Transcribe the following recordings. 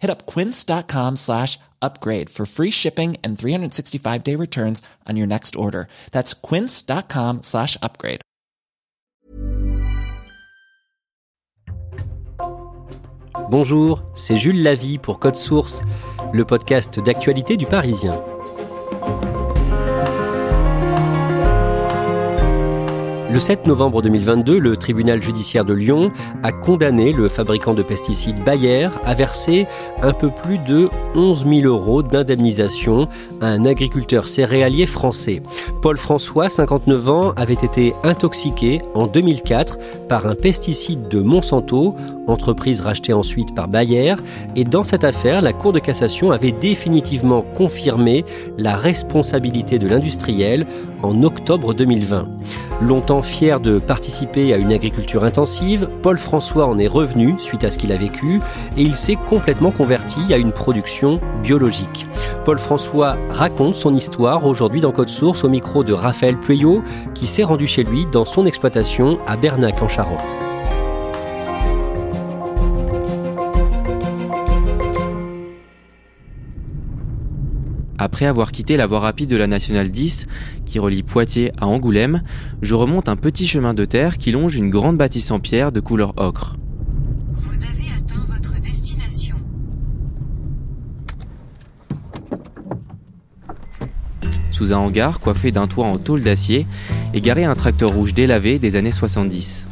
Hit up quince.com slash upgrade for free shipping and 365 day returns on your next order. That's quince.com slash upgrade. Bonjour, c'est Jules Lavie pour Code Source, le podcast d'actualité du Parisien. Le 7 novembre 2022, le tribunal judiciaire de Lyon a condamné le fabricant de pesticides Bayer à verser un peu plus de 11 000 euros d'indemnisation à un agriculteur céréalier français. Paul François, 59 ans, avait été intoxiqué en 2004 par un pesticide de Monsanto, entreprise rachetée ensuite par Bayer, et dans cette affaire, la Cour de cassation avait définitivement confirmé la responsabilité de l'industriel en octobre 2020. Longtemps fier de participer à une agriculture intensive, Paul François en est revenu suite à ce qu'il a vécu et il s'est complètement converti à une production biologique. Paul François raconte son histoire aujourd'hui dans Code Source au micro de Raphaël Pueyo qui s'est rendu chez lui dans son exploitation à Bernac en Charente. Après avoir quitté la voie rapide de la Nationale 10, qui relie Poitiers à Angoulême, je remonte un petit chemin de terre qui longe une grande bâtisse en pierre de couleur ocre. Vous avez atteint votre destination. Sous un hangar coiffé d'un toit en tôle d'acier est garé un tracteur rouge délavé des années 70.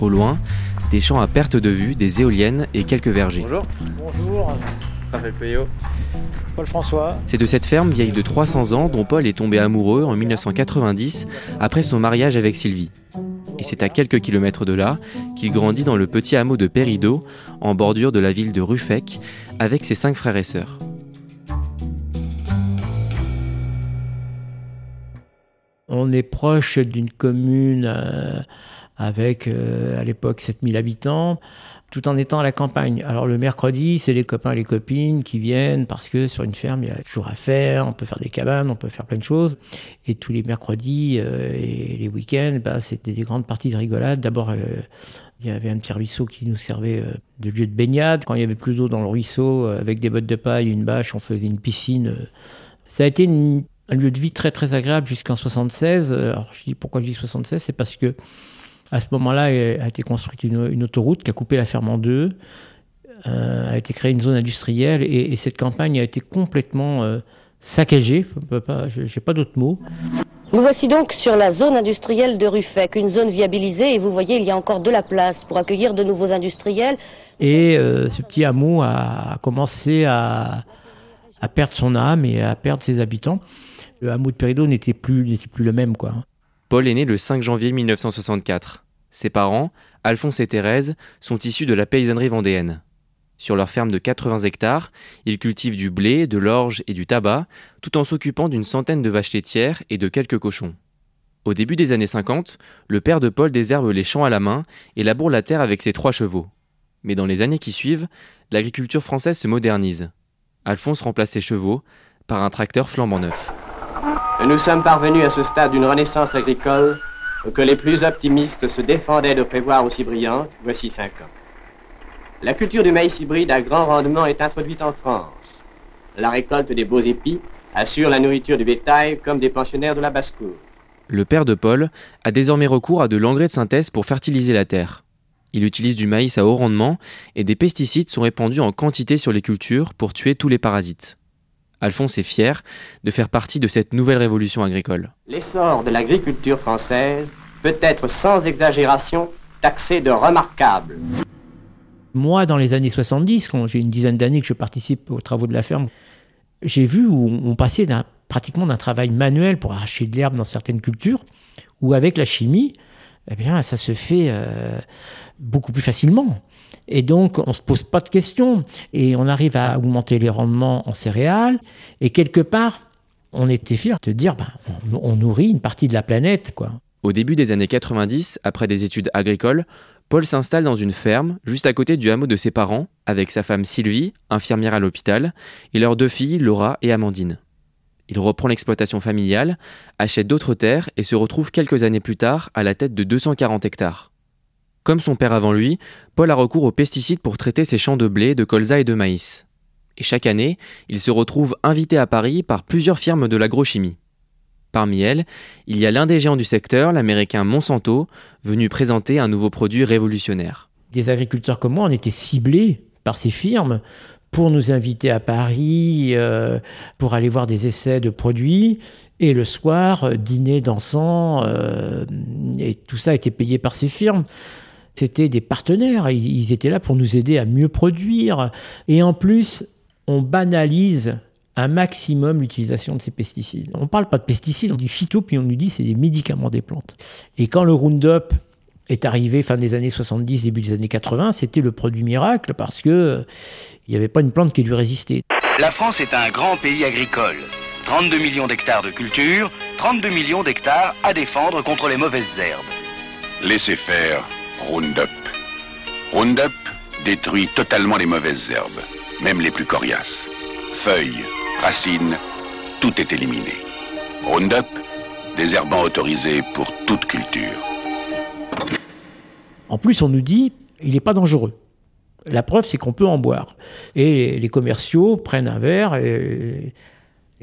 Au loin, des champs à perte de vue, des éoliennes et quelques vergers. Bonjour. Bonjour. Paul François. C'est de cette ferme vieille de 300 ans dont Paul est tombé amoureux en 1990 après son mariage avec Sylvie. Et c'est à quelques kilomètres de là qu'il grandit dans le petit hameau de Pérido, en bordure de la ville de Ruffec, avec ses cinq frères et sœurs. On est proche d'une commune euh, avec euh, à l'époque 7000 habitants, tout en étant à la campagne. Alors le mercredi, c'est les copains et les copines qui viennent parce que sur une ferme, il y a toujours à faire, on peut faire des cabanes, on peut faire plein de choses. Et tous les mercredis euh, et les week-ends, bah, c'était des grandes parties de rigolade. D'abord, euh, il y avait un petit ruisseau qui nous servait euh, de lieu de baignade. Quand il y avait plus d'eau dans le ruisseau, avec des bottes de paille, une bâche, on faisait une piscine. Ça a été un lieu de vie très très agréable jusqu'en 76. Alors je dis pourquoi je dis 76, c'est parce que à ce moment-là a été construite une, une autoroute qui a coupé la ferme en deux, euh, a été créée une zone industrielle et, et cette campagne a été complètement euh, saccagée. Je peux pas- je- J'ai pas d'autres mots. Nous voici donc sur la zone industrielle de Ruffec, une zone viabilisée et vous voyez il y a encore de la place pour accueillir de nouveaux industriels. Et euh, ce petit hameau a, commencé à, à perdre son âme et à perdre ses habitants. Le hameau de Pérido n'était plus, n'était plus le même. Quoi. Paul est né le 5 janvier 1964. Ses parents, Alphonse et Thérèse, sont issus de la paysannerie vendéenne. Sur leur ferme de 80 hectares, ils cultivent du blé, de l'orge et du tabac, tout en s'occupant d'une centaine de vaches laitières et de quelques cochons. Au début des années 50, le père de Paul désherbe les champs à la main et laboure la terre avec ses trois chevaux. Mais dans les années qui suivent, l'agriculture française se modernise. Alphonse remplace ses chevaux par un tracteur flambant neuf. Nous sommes parvenus à ce stade d'une renaissance agricole que les plus optimistes se défendaient de prévoir aussi brillante voici cinq ans. La culture du maïs hybride à grand rendement est introduite en France. La récolte des beaux épis assure la nourriture du bétail comme des pensionnaires de la basse-cour. Le père de Paul a désormais recours à de l'engrais de synthèse pour fertiliser la terre. Il utilise du maïs à haut rendement et des pesticides sont répandus en quantité sur les cultures pour tuer tous les parasites. Alphonse est fier de faire partie de cette nouvelle révolution agricole. L'essor de l'agriculture française peut être sans exagération taxé de remarquable. Moi, dans les années 70, quand j'ai une dizaine d'années que je participe aux travaux de la ferme, j'ai vu où on passait pratiquement d'un travail manuel pour arracher de l'herbe dans certaines cultures, où avec la chimie, eh bien, ça se fait euh, beaucoup plus facilement. Et donc, on ne se pose pas de questions et on arrive à augmenter les rendements en céréales. Et quelque part, on était fiers de dire, ben, on, nourrit une partie de la planète. Quoi. Au début des années 90, après des études agricoles, Paul s'installe dans une ferme juste à côté du hameau de ses parents, avec sa femme Sylvie, infirmière à l'hôpital, et leurs deux filles, Laura et Amandine. Il reprend l'exploitation familiale, achète d'autres terres et se retrouve quelques années plus tard à la tête de 240 hectares. Comme son père avant lui, Paul a recours aux pesticides pour traiter ses champs de blé, de colza et de maïs. Et chaque année, il se retrouve invité à Paris par plusieurs firmes de l'agrochimie. Parmi elles, il y a l'un des géants du secteur, l'américain Monsanto, venu présenter un nouveau produit révolutionnaire. Des agriculteurs comme moi, on était ciblés par ces firmes pour nous inviter à Paris, euh, pour aller voir des essais de produits. Et le soir, euh, dîner dansant, euh, et tout ça était payé par ces firmes. C'était des partenaires, ils étaient là pour nous aider à mieux produire. Et en plus, on banalise un maximum l'utilisation de ces pesticides. On ne parle pas de pesticides, on dit phyto, puis on nous dit c'est des médicaments des plantes. Et quand le Roundup est arrivé fin des années 70, début des années 80, c'était le produit miracle parce que il n'y avait pas une plante qui lui résistait. La France est un grand pays agricole. 32 millions d'hectares de culture, 32 millions d'hectares à défendre contre les mauvaises herbes. Laissez faire Roundup. Roundup détruit totalement les mauvaises herbes, même les plus coriaces. Feuilles, racines, tout est éliminé. Roundup, désherbant autorisé pour toute culture. En plus, on nous dit, il n'est pas dangereux. La preuve, c'est qu'on peut en boire. Et les commerciaux prennent un verre et,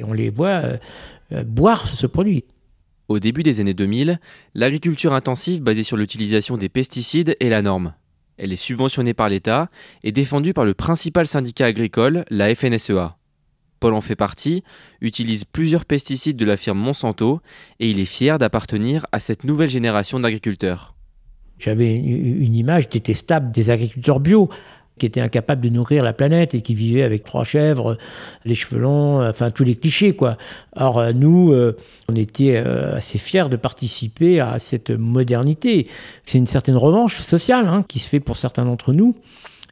on les voit euh, boire ce produit. Au début des années 2000, l'agriculture intensive basée sur l'utilisation des pesticides est la norme. Elle est subventionnée par l'État et défendue par le principal syndicat agricole, la FNSEA. Paul en fait partie, utilise plusieurs pesticides de la firme Monsanto et il est fier d'appartenir à cette nouvelle génération d'agriculteurs. J'avais une image détestable des agriculteurs bio qui étaient incapables de nourrir la planète et qui vivaient avec trois chèvres, les cheveux longs, enfin tous les clichés quoi. Or euh, nous, euh, on était euh, assez fiers de participer à cette modernité. C'est une certaine revanche sociale hein, qui se fait pour certains d'entre nous.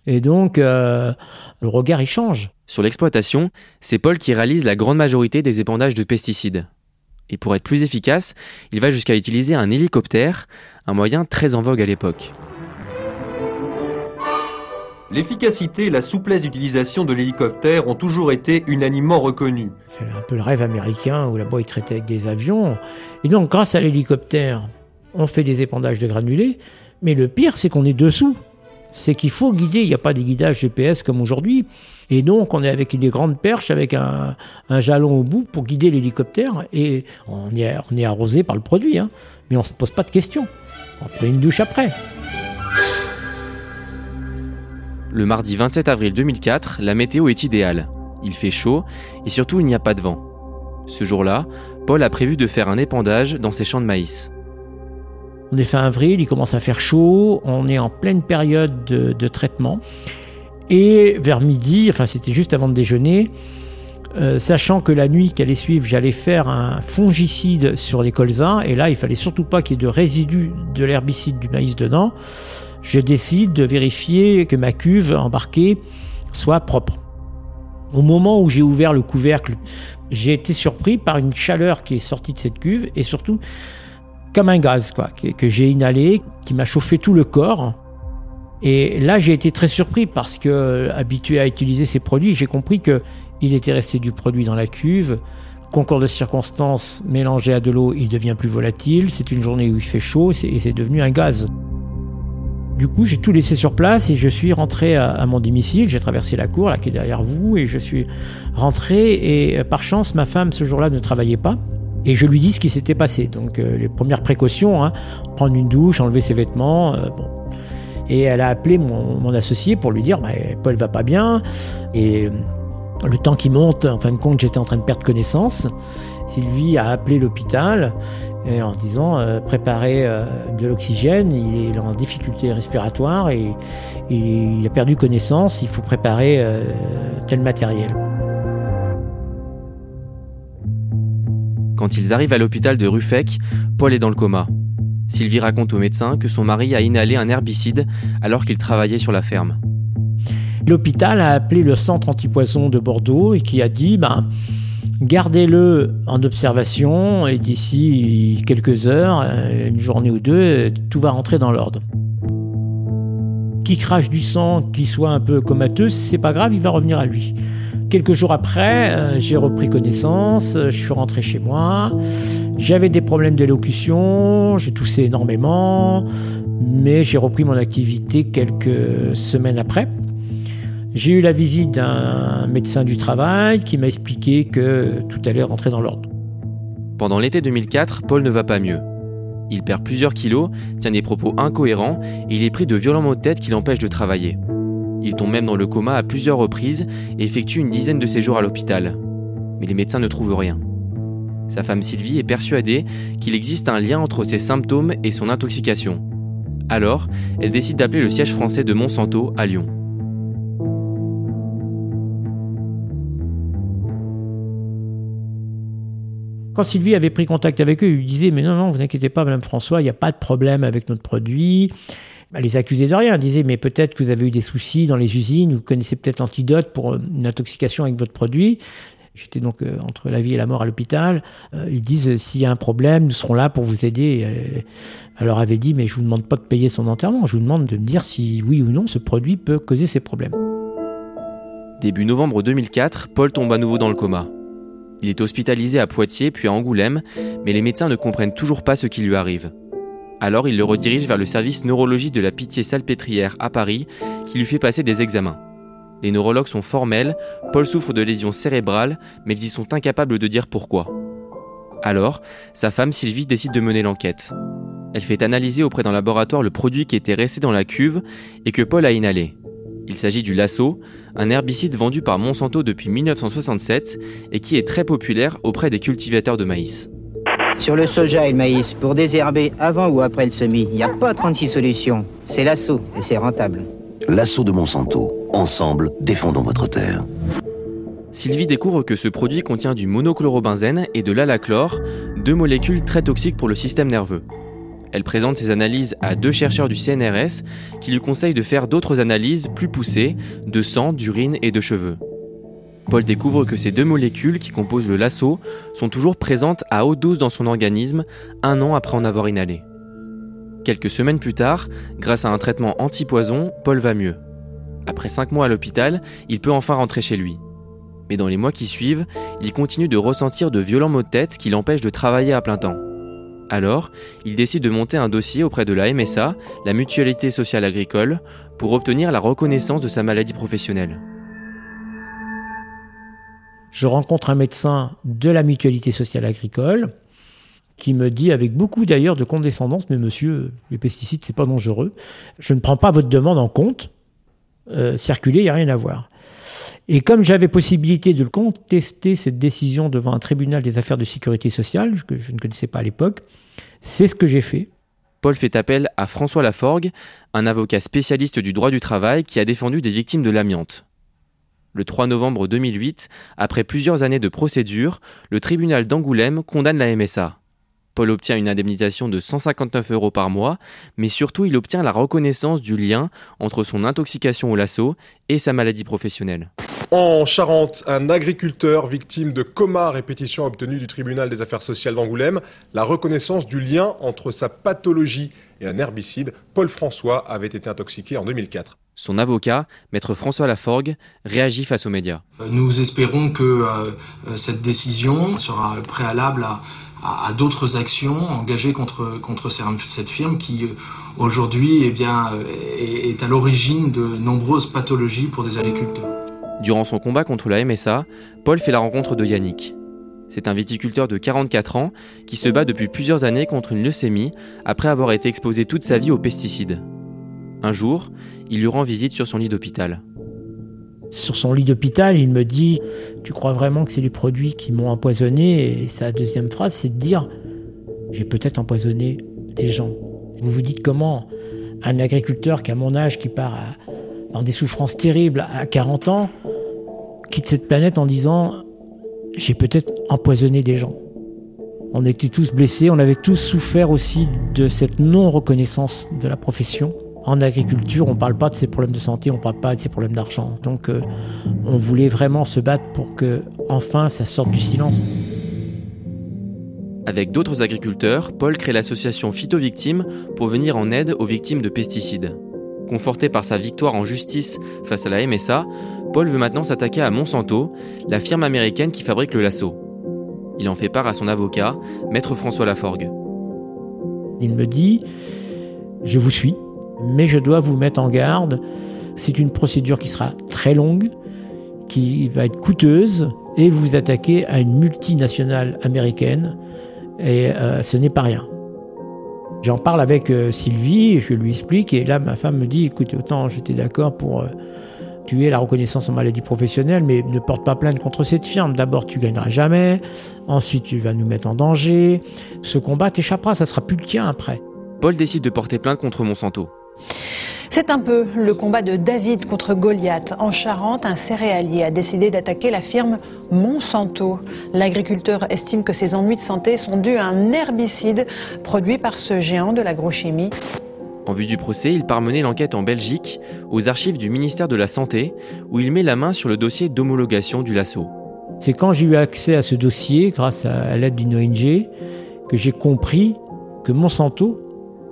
Et donc, le regard, il change. Sur l'exploitation, c'est Paul qui réalise la grande majorité des épandages de pesticides. Et pour être plus efficace, il va jusqu'à utiliser un hélicoptère, un moyen très en vogue à l'époque. L'efficacité et la souplesse d'utilisation de l'hélicoptère ont toujours été unanimement reconnues. C'est un peu le rêve américain où là-bas ils avec des avions. Et donc grâce à l'hélicoptère, on fait des épandages de granulés. Mais le pire, c'est qu'on est dessous c'est qu'il faut guider. Il n'y a pas des guidages GPS comme aujourd'hui. Et donc, on est avec des grandes perches, avec un, jalon au bout pour guider l'hélicoptère. Et on est, on est arrosé par le produit. Hein. Mais on ne se pose pas de questions. On prend une douche après. Le mardi 27 avril 2004, la météo est idéale. Il fait chaud et surtout il n'y a pas de vent. Ce jour-là, Paul a prévu de faire un épandage dans ses champs de maïs. On est fin avril, il commence à faire chaud, on est en pleine période de, traitement. Et vers midi, enfin c'était juste avant de déjeuner, euh, sachant que la nuit qui allait suivre, j'allais faire un fongicide sur les colzas, et là il fallait surtout pas qu'il y ait de résidus de l'herbicide du maïs dedans, je décide de vérifier que ma cuve embarquée soit propre. Au moment où j'ai ouvert le couvercle, j'ai été surpris par une chaleur qui est sortie de cette cuve et surtout comme un gaz quoi, que, j'ai inhalé, qui m'a chauffé tout le corps. Et là, j'ai été très surpris parce que, habitué à utiliser ces produits, j'ai compris que il était resté du produit dans la cuve. Concours de circonstances, mélangé à de l'eau, il devient plus volatile. C'est une journée où il fait chaud et c'est devenu un gaz. Du coup, j'ai tout laissé sur place et je suis rentré à, mon domicile. J'ai traversé la cour, là, qui est derrière vous, et je suis rentré. Et euh, par chance, ma femme, ce jour-là, ne travaillait pas. Et je lui dis ce qui s'était passé. Donc euh, les premières précautions, hein, prendre une douche, enlever ses vêtements. Euh, bon. Et elle a appelé mon, mon, associé pour lui dire bah, Paul va pas bien. Et Le temps qui monte, en fin de compte, j'étais en train de perdre connaissance. Sylvie a appelé l'hôpital en disant euh, préparer euh, de l'oxygène, il est en difficulté respiratoire et, il a perdu connaissance, il faut préparer euh, tel matériel. Quand ils arrivent à l'hôpital de Ruffec, Paul est dans le coma. Sylvie raconte au médecin que son mari a inhalé un herbicide alors qu'il travaillait sur la ferme. L'hôpital a appelé le centre antipoison de Bordeaux et qui a dit ben, Gardez-le en observation et d'ici quelques heures, euh, une journée ou deux, tout va rentrer dans l'ordre. Qui crache du sang, qui soit un peu comateux, c'est pas grave, il va revenir à lui. Quelques jours après, euh, j'ai repris connaissance, je suis rentré chez moi. J'avais des problèmes d'élocution, j'ai toussé énormément, mais j'ai repris mon activité quelques semaines après. J'ai eu la visite d'un médecin du travail qui m'a expliqué que tout allait rentrer dans l'ordre. Pendant l'été 2004, Paul ne va pas mieux. Il perd plusieurs kilos, tient des propos incohérents et il est pris de violents maux de tête qui l'empêchent de travailler. Il tombe même dans le coma à plusieurs reprises et effectue une dizaine de séjours à l'hôpital. Mais les médecins ne trouvent rien. Sa femme Sylvie est persuadée qu'il existe un lien entre ses symptômes et son intoxication. Alors, elle décide d'appeler le siège français de Monsanto à Lyon. Quand Sylvie avait pris contact avec eux, il lui disait Mais non, non, vous inquiétez pas, Madame François, il n'y a pas de problème avec notre produit. Elle les accusait de rien. Elle disait Mais peut-être que vous avez eu des soucis dans les usines, vous connaissez peut-être l'antidote pour euh, une intoxication avec votre produit. J'étais donc euh, entre la vie et la mort à l'hôpital. Euh, ils disent S'il y a un problème, nous serons là pour vous aider. Elle leur avait dit Mais je ne vous demande pas de payer son enterrement, je vous demande de me dire si oui ou non ce produit peut causer ces problèmes. Début novembre 2004, Paul tombe à nouveau dans le coma. Il est hospitalisé à Poitiers puis à Angoulême, mais les médecins ne comprennent toujours pas ce qui lui arrive. Alors il le redirige vers le service neurologie de la Pitié-Salpêtrière à Paris, qui lui fait passer des examens. Les neurologues sont formels, Paul souffre de lésions cérébrales, mais ils y sont incapables de dire pourquoi. Alors, sa femme Sylvie décide de mener l'enquête. Elle fait analyser auprès d'un laboratoire le produit qui était resté dans la cuve et que Paul a inhalé. Il s'agit du lasso, un herbicide vendu par Monsanto depuis 1967 et qui est très populaire auprès des cultivateurs de maïs. Sur le soja et le maïs, pour désherber avant ou après le semis, il n'y a pas 36 solutions. C'est l'assaut et c'est rentable. L'assaut de Monsanto. Ensemble, défendons votre terre. Sylvie découvre que ce produit contient du monochlorobenzène et de l'alachlore, deux molécules très toxiques pour le système nerveux. Elle présente ses analyses à deux chercheurs du CNRS qui lui conseillent de faire d'autres analyses plus poussées de sang, d'urine et de cheveux. Paul découvre que ces deux molécules qui composent le lasso sont toujours présentes à haute dose dans son organisme un an après en avoir inhalé. Quelques semaines plus tard, grâce à un traitement anti-poison, Paul va mieux. Après cinq mois à l'hôpital, il peut enfin rentrer chez lui. Mais dans les mois qui suivent, il continue de ressentir de violents maux de tête qui l'empêchent de travailler à plein temps. Alors, il décide de monter un dossier auprès de la MSA, la Mutualité sociale agricole, pour obtenir la reconnaissance de sa maladie professionnelle. Je rencontre un médecin de la Mutualité sociale agricole qui me dit avec beaucoup d'ailleurs de condescendance, mais monsieur, les pesticides, c'est pas dangereux. Je ne prends pas votre demande en compte. Euh, circuler, il n'y a rien à voir. Et comme j'avais possibilité de le contester, cette décision devant un tribunal des affaires de sécurité sociale, que je ne connaissais pas à l'époque, c'est ce que j'ai fait. Paul fait appel à François Laforgue, un avocat spécialiste du droit du travail qui a défendu des victimes de l'amiante. Le 3 novembre 2008, après plusieurs années de procédure, le tribunal d'Angoulême condamne la MSA. Paul obtient une indemnisation de 159 euros par mois, mais surtout il obtient la reconnaissance du lien entre son intoxication au lasso et sa maladie professionnelle. En Charente, un agriculteur victime de coma à répétition a obtenu du tribunal des affaires sociales d'Angoulême la reconnaissance du lien entre sa pathologie et un herbicide. Paul François avait été intoxiqué en 2004. Son avocat, maître François Laforgue, réagit face aux médias. Nous espérons que euh, cette décision sera préalable à, à, d'autres actions engagées contre, cette firme qui euh, aujourd'hui eh bien, euh, est à l'origine de nombreuses pathologies pour des agriculteurs. Durant son combat contre la MSA, Paul fait la rencontre de Yannick. C'est un viticulteur de 44 ans qui se bat depuis plusieurs années contre une leucémie après avoir été exposé toute sa vie aux pesticides. Un jour, il lui rend visite sur son lit d'hôpital. Sur son lit d'hôpital, il me dit Tu crois vraiment que c'est les produits qui m'ont empoisonné? Et sa deuxième phrase, c'est de dire J'ai peut-être empoisonné des gens. Vous vous dites comment un agriculteur qui a mon âge, qui part dans des souffrances terribles à 40 ans, quitte cette planète en disant J'ai peut-être empoisonné des gens. On était tous blessés, on avait tous souffert aussi de cette non-reconnaissance de la profession. En agriculture, on ne parle pas de ses problèmes de santé, on ne parle pas de ses problèmes d'argent. Donc euh, on voulait vraiment se battre pour que enfin ça sorte du silence. Avec d'autres agriculteurs, Paul crée l'association Phytovictimes pour venir en aide aux victimes de pesticides. Conforté par sa victoire en justice face à la MSA, Paul veut maintenant s'attaquer à Monsanto, la firme américaine qui fabrique le lasso. Il en fait part à son avocat, maître François Laforgue. Il me dit Je vous suis, mais je dois vous mettre en garde. C'est une procédure qui sera très longue, qui va être coûteuse, et vous vous attaquez à une multinationale américaine, et euh, ce n'est pas rien. J'en parle avec euh, Sylvie, je lui explique, et là ma femme me dit, écoute, autant j'étais d'accord pour euh, tuer la reconnaissance en maladie professionnelle, mais ne porte pas plainte contre cette firme. D'abord, tu gagneras jamais, ensuite tu vas nous mettre en danger. Ce combat t'échappera, ça sera plus le tien après. Paul décide de porter plainte contre Monsanto. C'est un peu le combat de David contre Goliath. En Charente, un céréalier a décidé d'attaquer la firme Monsanto. L'agriculteur estime que ses ennuis de santé sont dus à un herbicide produit par ce géant de l'agrochimie. En vue du procès, il part mener l'enquête en Belgique, aux archives du ministère de la Santé, où il met la main sur le dossier d'homologation du lasso. C'est quand j'ai eu accès à ce dossier, grâce à l'aide d'une ONG, que j'ai compris que Monsanto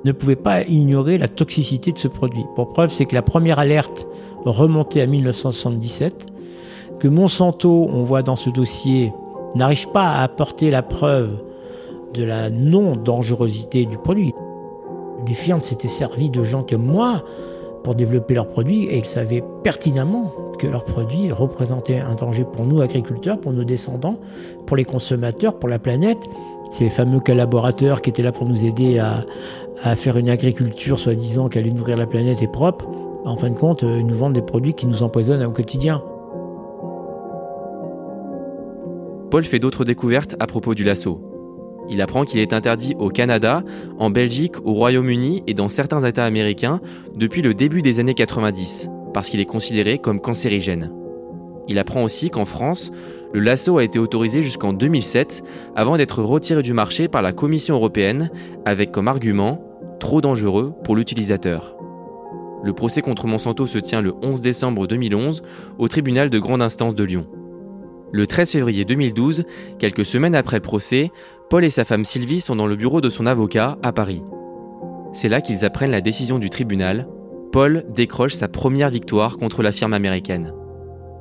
ne pouvait pas ignorer la toxicité de ce produit. Pour preuve, c'est que la première alerte remontée à 1977, que Monsanto, on voit dans ce dossier, n'arrive pas à apporter la preuve de la non-dangerosité du produit. Les firmes s'étaient servies de gens comme moi pour développer leurs produits et ils savaient pertinemment que leurs produits représentaient un danger pour nous agriculteurs, pour nos descendants, pour les consommateurs, pour la planète. Ces fameux collaborateurs qui étaient là pour nous aider à, faire une agriculture soi-disant qui allait nourrir la planète et propre, en fin de compte, ils nous vendent des produits qui nous empoisonnent au quotidien. Paul fait d'autres découvertes à propos du lasso. Il apprend qu'il est interdit au Canada, en Belgique, au Royaume-Uni et dans certains États américains depuis le début des années 90, parce qu'il est considéré comme cancérigène. Il apprend aussi qu'en France, le lasso a été autorisé jusqu'en 2007 avant d'être retiré du marché par la Commission européenne avec comme argument trop dangereux pour l'utilisateur. Le procès contre Monsanto se tient le 11 décembre 2011 au tribunal de grande instance de Lyon. Le 13 février 2012, quelques semaines après le procès, Paul et sa femme Sylvie sont dans le bureau de son avocat à Paris. C'est là qu'ils apprennent la décision du tribunal. Paul décroche sa première victoire contre la firme américaine.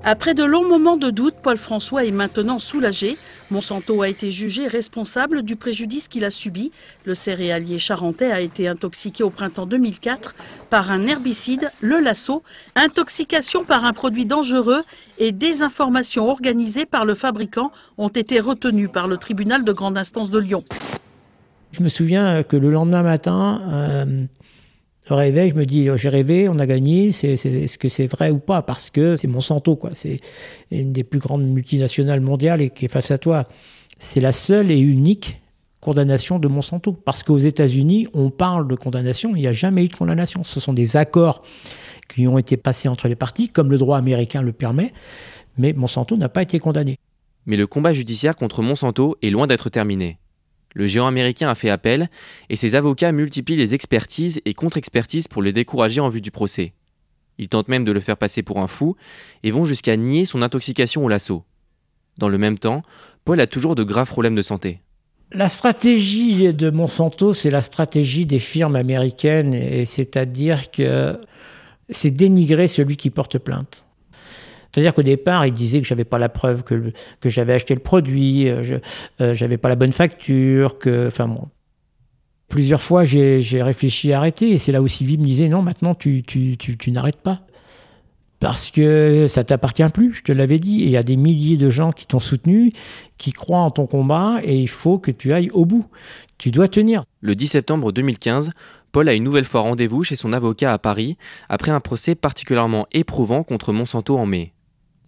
Après de longs moments de doute, Paul François est maintenant soulagé. Monsanto a été jugé responsable du préjudice qu'il a subi. Le céréalier charentais a été intoxiqué au printemps 2004 par un herbicide, le lasso, intoxication par un produit dangereux et désinformation organisée par le fabricant ont été retenues par le tribunal de grande instance de Lyon. Je me souviens que le lendemain matin, euh, réveil, je me dis, j'ai rêvé, on a gagné, est-ce que c'est vrai ou pas? Parce que c'est Monsanto, quoi. C'est une des plus grandes multinationales mondiales et qui est face à toi. C'est la seule et unique condamnation de Monsanto. Parce qu'aux États-Unis, on parle de condamnation, il n'y a jamais eu de condamnation. Ce sont des accords qui ont été passés entre les parties, comme le droit américain le permet, mais Monsanto n'a pas été condamné. Mais le combat judiciaire contre Monsanto est loin d'être terminé. Le géant américain a fait appel et ses avocats multiplient les expertises et contre-expertises pour le décourager en vue du procès. Ils tentent même de le faire passer pour un fou et vont jusqu'à nier son intoxication au lasso. Dans le même temps, Paul a toujours de graves problèmes de santé. La stratégie de Monsanto, c'est la stratégie des firmes américaines, et c'est-à-dire que c'est dénigrer celui qui porte plainte. C'est-à-dire qu'au départ, il disait que j'avais pas la preuve que, que j'avais acheté le produit, euh, je n'avais euh, pas la bonne facture, que, enfin. Plusieurs fois, j'ai réfléchi à arrêter, et c'est là où Sylvie me disait non, maintenant tu, tu n'arrêtes pas. Parce que ça t'appartient plus, je te l'avais dit, et il y a des milliers de gens qui t'ont soutenu, qui croient en ton combat, et il faut que tu ailles au bout. Tu dois tenir. Le 10 septembre 2015, Paul a une nouvelle fois rendez-vous chez son avocat à Paris, après un procès particulièrement éprouvant contre Monsanto en mai.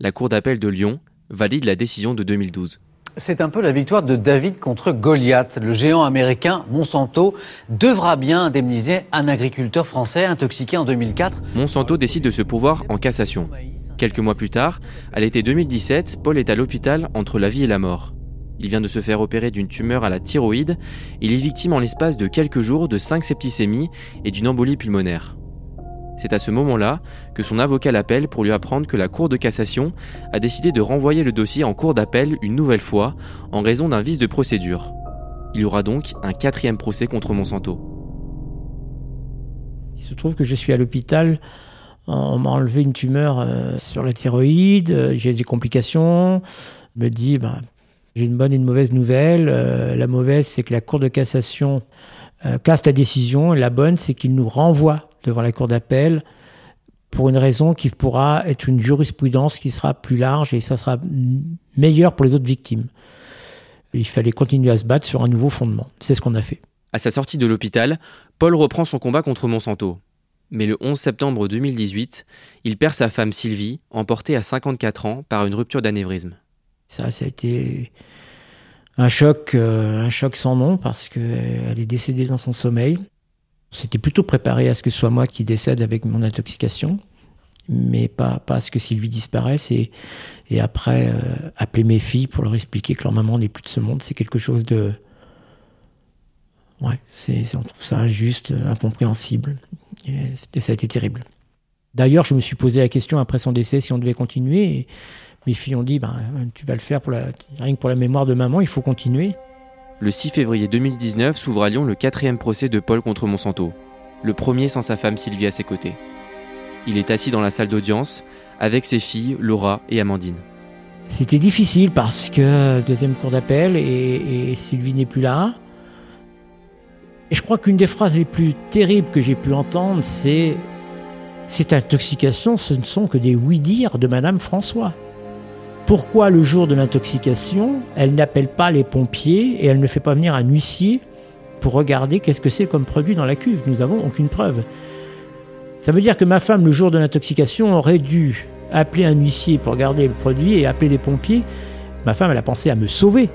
La Cour d'appel de Lyon valide la décision de 2012. C'est un peu la victoire de David contre Goliath. Le géant américain Monsanto devra bien indemniser un agriculteur français intoxiqué en 2004. Monsanto décide de se pourvoir en cassation. Quelques mois plus tard, à l'été 2017, Paul est à l'hôpital entre la vie et la mort. Il vient de se faire opérer d'une tumeur à la thyroïde. Il est victime en l'espace de quelques jours de cinq septicémies et d'une embolie pulmonaire. C'est à ce moment-là que son avocat l'appelle pour lui apprendre que la Cour de cassation a décidé de renvoyer le dossier en cour d'appel une nouvelle fois en raison d'un vice de procédure. Il y aura donc un quatrième procès contre Monsanto. Il se trouve que je suis à l'hôpital. On m'a enlevé une tumeur euh, sur la thyroïde. J'ai des complications. Je me dis, ben, j'ai une bonne et une mauvaise nouvelle. Euh, la mauvaise, c'est que la Cour de cassation euh, casse la décision. La bonne, c'est qu'il nous renvoie devant la Cour d'appel pour une raison qui pourra être une jurisprudence qui sera plus large et ça sera meilleur pour les autres victimes. Il fallait continuer à se battre sur un nouveau fondement. C'est ce qu'on a fait. À sa sortie de l'hôpital, Paul reprend son combat contre Monsanto. Mais le 11 septembre 2018, il perd sa femme Sylvie, emportée à 54 ans par une rupture d'anévrisme. Ça, ça a été un choc, euh, un choc sans nom parce qu'elle est décédée dans son sommeil. C'était plutôt préparé à ce que ce soit moi qui décède avec mon intoxication, mais pas, pas à ce que Sylvie disparaisse. Et, et après, euh, appeler mes filles pour leur expliquer que leur maman n'est plus de ce monde, c'est quelque chose de. Ouais, c'est, on trouve ça injuste, incompréhensible. Et ça a été terrible. D'ailleurs, je me suis posé la question après son décès si on devait continuer. Mes filles ont dit ben, Tu vas le faire pour la, rien que pour la mémoire de maman, il faut continuer. Le 6 février 2019 s'ouvre à Lyon le quatrième procès de Paul contre Monsanto, le premier sans sa femme Sylvie à ses côtés. Il est assis dans la salle d'audience avec ses filles Laura et Amandine. C'était difficile parce que deuxième cour d'appel et, et Sylvie n'est plus là. Et je crois qu'une des phrases les plus terribles que j'ai pu entendre, c'est Cette intoxication, ce ne sont que des oui-dire de Madame François. Pourquoi le jour de l'intoxication, elle n'appelle pas les pompiers et elle ne fait pas venir un huissier pour regarder qu'est-ce que c'est comme produit dans la cuve? Nous n'avons aucune preuve. Ça veut dire que ma femme, le jour de l'intoxication, aurait dû appeler un huissier pour regarder le produit et appeler les pompiers. Ma femme, elle a pensé à me sauver.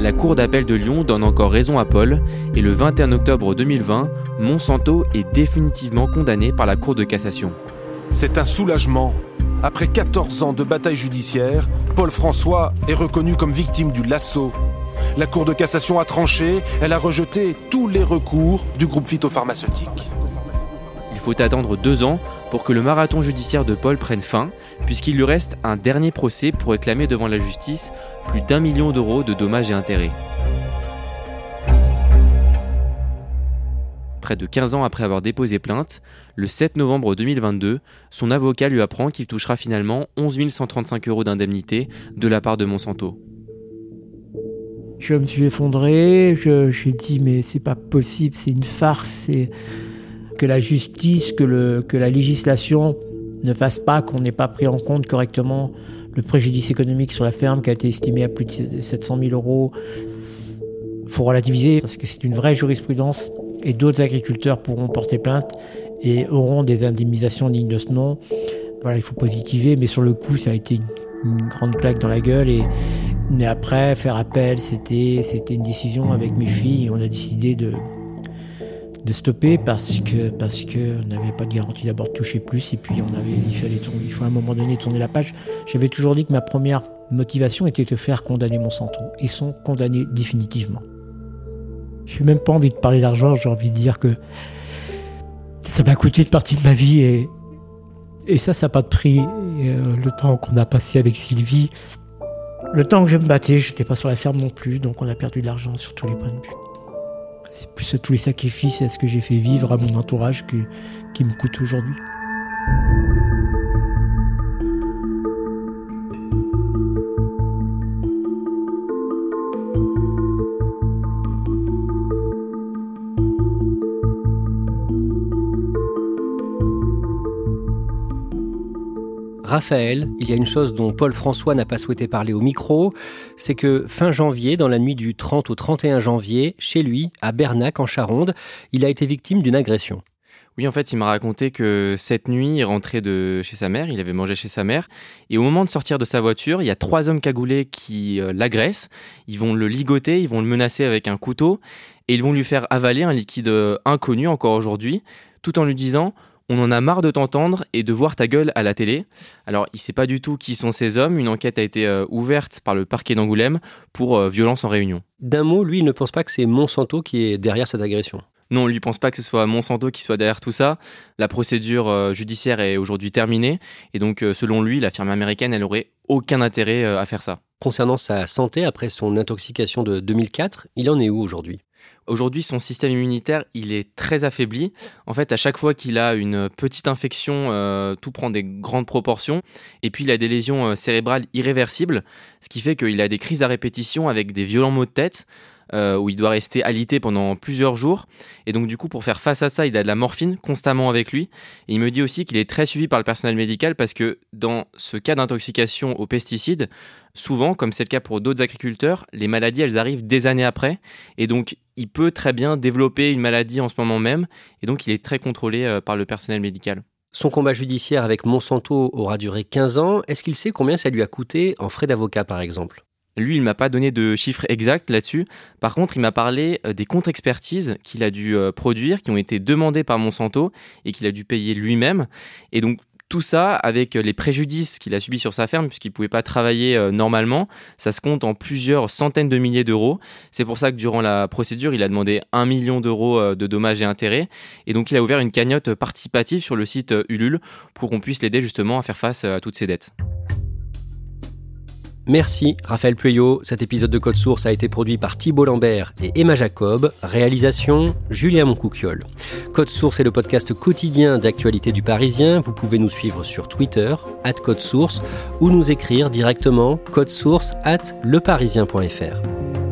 La Cour d'appel de Lyon donne encore raison à Paul et le 21 octobre 2020, Monsanto est définitivement condamné par la Cour de cassation. C'est un soulagement. Après 14 ans de bataille judiciaire, Paul François est reconnu comme victime du lasso. La Cour de cassation a tranché, elle a rejeté tous les recours du groupe phytopharmaceutique. Il faut attendre deux ans pour que le marathon judiciaire de Paul prenne fin, puisqu'il lui reste un dernier procès pour réclamer devant la justice plus d'un million d'euros de dommages et intérêts. Près de 15 ans après avoir déposé plainte, le 7 novembre 2022, son avocat lui apprend qu'il touchera finalement 11 135 euros d'indemnité de la part de Monsanto. Je me suis effondré, j'ai dit mais c'est pas possible, c'est une farce, que la justice, que la législation ne fasse pas qu'on n'ait pas pris en compte correctement le préjudice économique sur la ferme qui a été estimé à plus de 700 000 euros. Il faut relativiser parce que c'est une vraie jurisprudence et d'autres agriculteurs pourront porter plainte et auront des indemnisations dignes de ce nom. Voilà, il faut positiver, mais sur le coup, ça a été une, grande claque dans la gueule et, mais après, faire appel, c'était, une décision avec mes filles. On a décidé de, de stopper parce que, parce que n'avait pas de garantie d'abord de toucher plus et puis on avait, il fallait il faut à un moment donné tourner la page. J'avais toujours dit que ma première motivation était de faire condamner Monsanto. Ils sont condamnés définitivement. Je n'ai même pas envie de parler d'argent, j'ai envie de dire que ça m'a coûté une partie de ma vie et, ça, ça n'a pas de prix. Euh, le temps qu'on a passé avec Sylvie, le temps que je me battais, je n'étais pas sur la ferme non plus, donc on a perdu de l'argent sur tous les points de vue. C'est plus tous les sacrifices et ce que j'ai fait vivre à mon entourage qui me coûte aujourd'hui. Raphaël, il y a une chose dont Paul François n'a pas souhaité parler au micro, c'est que fin janvier, dans la nuit du 30 au 31 janvier, chez lui, à Bernac en Charronde, il a été victime d'une agression. Oui, en fait, il m'a raconté que cette nuit, il rentrait de chez sa mère, il avait mangé chez sa mère, et au moment de sortir de sa voiture, il y a trois hommes cagoulés qui euh, l'agressent, ils vont le ligoter, ils vont le menacer avec un couteau, et ils vont lui faire avaler un liquide euh, inconnu encore aujourd'hui, tout en lui disant on en a marre de t'entendre et de voir ta gueule à la télé. Alors, il sait pas du tout qui sont ces hommes. Une enquête a été euh, ouverte par le parquet d'Angoulême pour euh, violence en réunion. D'un mot, lui, il ne pense pas que c'est Monsanto qui est derrière cette agression. Non, on lui pense pas que ce soit Monsanto qui soit derrière tout ça. La procédure euh, judiciaire est aujourd'hui terminée et donc selon lui, la firme américaine, elle aurait aucun intérêt à faire ça. Concernant sa santé après son intoxication de 2004, il en est où aujourd'hui? Aujourd'hui, son système immunitaire, il est très affaibli. En fait, à chaque fois qu'il a une petite infection, euh, tout prend des grandes proportions. Et puis, il a des lésions euh, cérébrales irréversibles, ce qui fait qu'il a des crises à répétition avec des violents maux de tête. Euh, où il doit rester alité pendant plusieurs jours. Et donc du coup, pour faire face à ça, il a de la morphine constamment avec lui. Et il me dit aussi qu'il est très suivi par le personnel médical parce que dans ce cas d'intoxication aux pesticides, souvent, comme c'est le cas pour d'autres agriculteurs, les maladies, elles arrivent des années après. Et donc, il peut très bien développer une maladie en ce moment même. Et donc, il est très contrôlé euh, par le personnel médical. Son combat judiciaire avec Monsanto aura duré 15 ans. Est-ce qu'il sait combien ça lui a coûté en frais d'avocat, par exemple? Lui, il m'a pas donné de chiffres exacts là-dessus. Par contre, il m'a parlé euh, des contre-expertises qu'il a dû euh, produire, qui ont été demandées par Monsanto et qu'il a dû payer lui-même. Et donc, tout ça, avec les préjudices qu'il a subis sur sa ferme, puisqu'il ne pouvait pas travailler euh, normalement, ça se compte en plusieurs centaines de milliers d'euros. C'est pour ça que durant la procédure, il a demandé un million d'euros de dommages et intérêts. Et donc, il a ouvert une cagnotte participative sur le site Ulule pour qu'on puisse l'aider justement à faire face à toutes ses dettes. Merci Raphaël Pueyo. Cet épisode de Code Source a été produit par Thibault Lambert et Emma Jacob. Réalisation Julien Moncouquiole. Code Source est le podcast quotidien d'actualité du Parisien. Vous pouvez nous suivre sur Twitter, at Code Source, ou nous écrire directement code source at leparisien.fr.